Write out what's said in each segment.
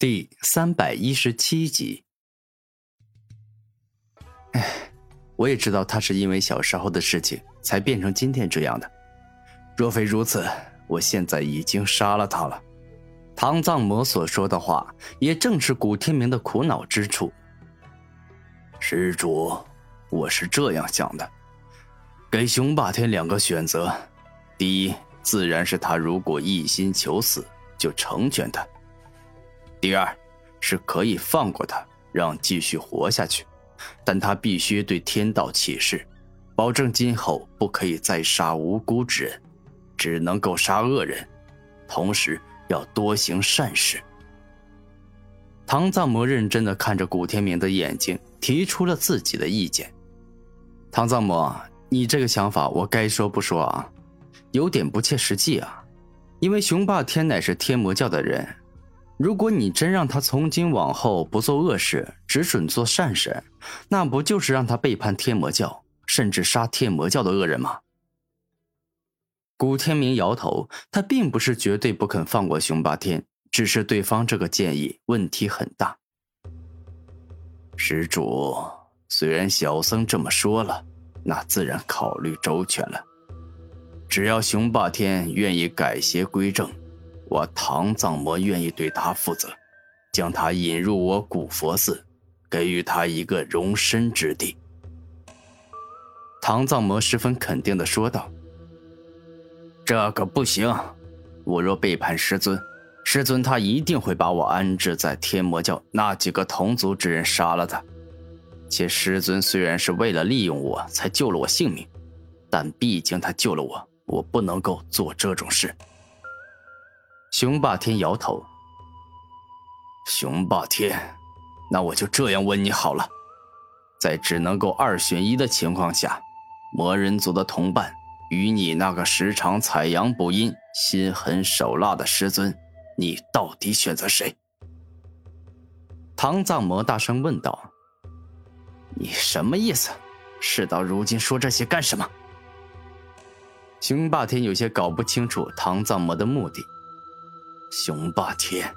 第三百一十七集。哎，我也知道他是因为小时候的事情才变成今天这样的。若非如此，我现在已经杀了他了。唐藏魔所说的话，也正是古天明的苦恼之处。施主，我是这样想的：给雄霸天两个选择，第一，自然是他如果一心求死，就成全他。第二，是可以放过他，让继续活下去，但他必须对天道起誓，保证今后不可以再杀无辜之人，只能够杀恶人，同时要多行善事。唐藏魔认真的看着古天明的眼睛，提出了自己的意见。唐藏魔，你这个想法我该说不说啊？有点不切实际啊，因为雄霸天乃是天魔教的人。如果你真让他从今往后不做恶事，只准做善事，那不就是让他背叛天魔教，甚至杀天魔教的恶人吗？古天明摇头，他并不是绝对不肯放过熊霸天，只是对方这个建议问题很大。施主，虽然小僧这么说了，那自然考虑周全了。只要熊霸天愿意改邪归正。我唐藏魔愿意对他负责，将他引入我古佛寺，给予他一个容身之地。唐藏魔十分肯定的说道：“这个不行，我若背叛师尊，师尊他一定会把我安置在天魔教那几个同族之人杀了他。且师尊虽然是为了利用我才救了我性命，但毕竟他救了我，我不能够做这种事。”熊霸天摇头。熊霸天，那我就这样问你好了，在只能够二选一的情况下，魔人族的同伴与你那个时常采阳补阴、心狠手辣的师尊，你到底选择谁？唐藏魔大声问道：“你什么意思？事到如今说这些干什么？”熊霸天有些搞不清楚唐藏魔的目的。雄霸天，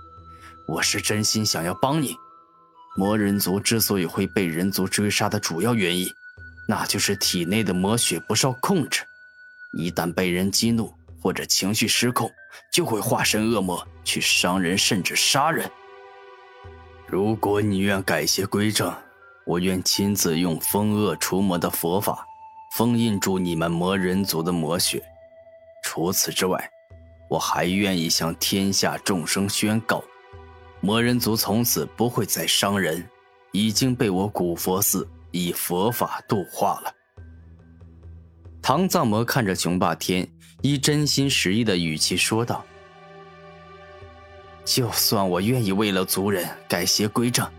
我是真心想要帮你。魔人族之所以会被人族追杀的主要原因，那就是体内的魔血不受控制，一旦被人激怒或者情绪失控，就会化身恶魔去伤人甚至杀人。如果你愿改邪归正，我愿亲自用封恶除魔的佛法，封印住你们魔人族的魔血。除此之外。我还愿意向天下众生宣告，魔人族从此不会再伤人，已经被我古佛寺以佛法度化了。唐藏魔看着雄霸天，以真心实意的语气说道：“就算我愿意为了族人改邪归正，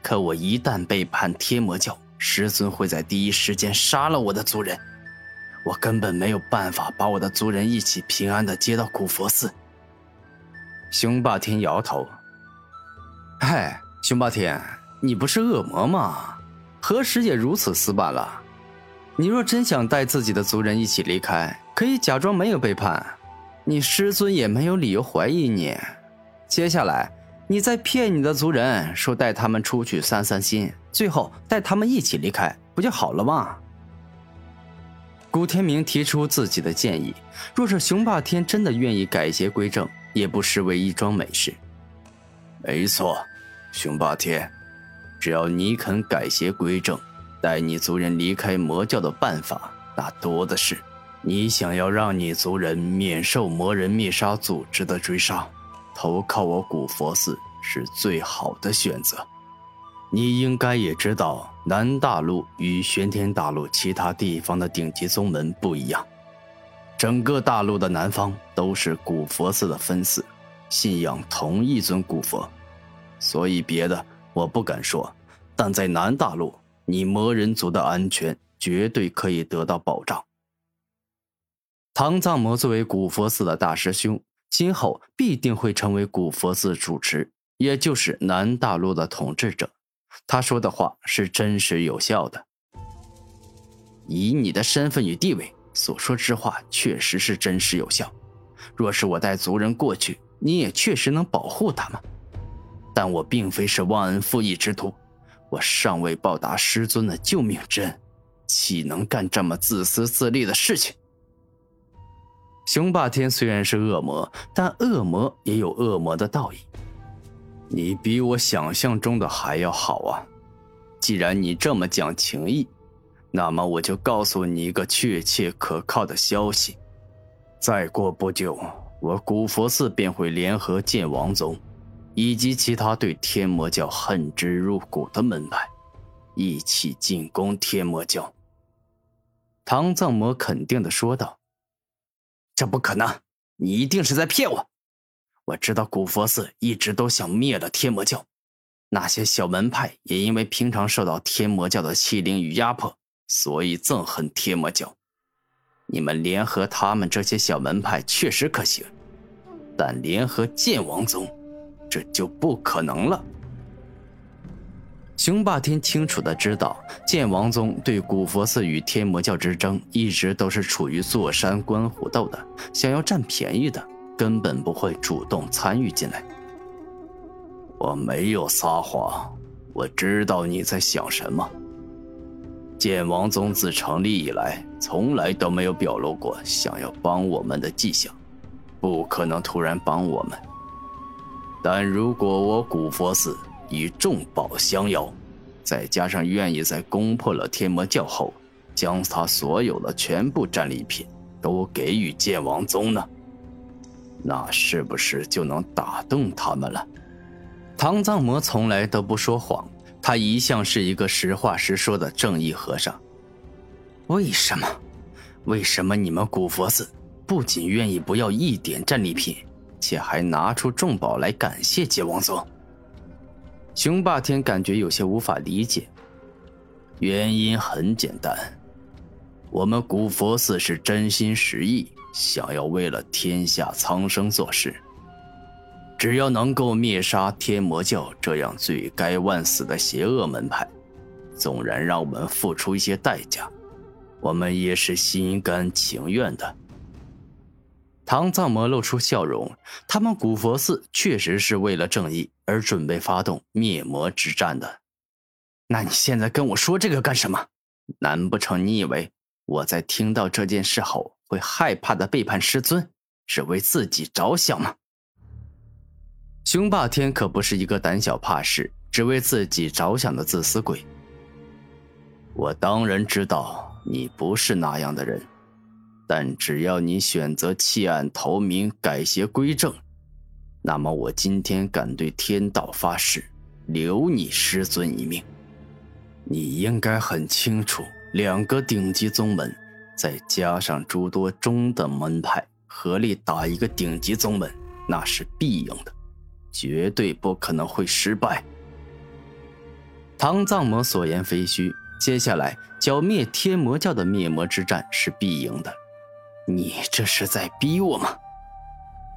可我一旦背叛天魔教，师尊会在第一时间杀了我的族人。”我根本没有办法把我的族人一起平安的接到古佛寺。雄霸天摇头：“嗨，雄霸天，你不是恶魔吗？何时也如此死板了？你若真想带自己的族人一起离开，可以假装没有背叛，你师尊也没有理由怀疑你。接下来，你再骗你的族人说带他们出去散散心，最后带他们一起离开，不就好了吗？”古天明提出自己的建议：若是雄霸天真的愿意改邪归正，也不失为一桩美事。没错，雄霸天，只要你肯改邪归正，带你族人离开魔教的办法那多的是。你想要让你族人免受魔人灭杀组织的追杀，投靠我古佛寺是最好的选择。你应该也知道，南大陆与玄天大陆其他地方的顶级宗门不一样。整个大陆的南方都是古佛寺的分寺，信仰同一尊古佛，所以别的我不敢说。但在南大陆，你魔人族的安全绝对可以得到保障。唐藏魔作为古佛寺的大师兄，今后必定会成为古佛寺主持，也就是南大陆的统治者。他说的话是真实有效的。以你的身份与地位所说之话，确实是真实有效。若是我带族人过去，你也确实能保护他们。但我并非是忘恩负义之徒，我尚未报答师尊的救命之恩，岂能干这么自私自利的事情？雄霸天虽然是恶魔，但恶魔也有恶魔的道义。你比我想象中的还要好啊！既然你这么讲情义，那么我就告诉你一个确切可靠的消息：再过不久，我古佛寺便会联合剑王宗，以及其他对天魔教恨之入骨的门派，一起进攻天魔教。唐藏魔肯定的说道。这不可能！你一定是在骗我。我知道古佛寺一直都想灭了天魔教，那些小门派也因为平常受到天魔教的欺凌与压迫，所以憎恨天魔教。你们联合他们这些小门派确实可行，但联合剑王宗，这就不可能了。雄霸天清楚的知道，剑王宗对古佛寺与天魔教之争一直都是处于坐山观虎斗的，想要占便宜的，根本不会主动参与进来。我没有撒谎，我知道你在想什么。剑王宗自成立以来，从来都没有表露过想要帮我们的迹象，不可能突然帮我们。但如果我古佛寺，以重宝相邀，再加上愿意在攻破了天魔教后，将他所有的全部战利品都给予剑王宗呢？那是不是就能打动他们了？唐藏魔从来都不说谎，他一向是一个实话实说的正义和尚。为什么？为什么你们古佛寺不仅愿意不要一点战利品，且还拿出重宝来感谢剑王宗？雄霸天感觉有些无法理解，原因很简单，我们古佛寺是真心实意想要为了天下苍生做事。只要能够灭杀天魔教这样罪该万死的邪恶门派，纵然让我们付出一些代价，我们也是心甘情愿的。唐藏魔露出笑容，他们古佛寺确实是为了正义而准备发动灭魔之战的。那你现在跟我说这个干什么？难不成你以为我在听到这件事后会害怕的背叛师尊，只为自己着想吗？雄霸天可不是一个胆小怕事、只为自己着想的自私鬼。我当然知道你不是那样的人。但只要你选择弃暗投明、改邪归正，那么我今天敢对天道发誓，留你师尊一命。你应该很清楚，两个顶级宗门，再加上诸多中等门派，合力打一个顶级宗门，那是必赢的，绝对不可能会失败。唐藏魔所言非虚，接下来剿灭天魔教的灭魔之战是必赢的。你这是在逼我吗？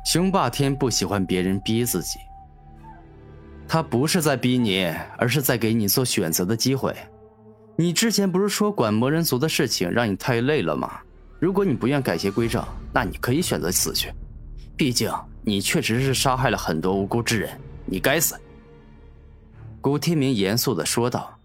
雄霸天不喜欢别人逼自己。他不是在逼你，而是在给你做选择的机会。你之前不是说管魔人族的事情让你太累了吗？如果你不愿改邪归正，那你可以选择死去。毕竟你确实是杀害了很多无辜之人，你该死。古天明严肃的说道。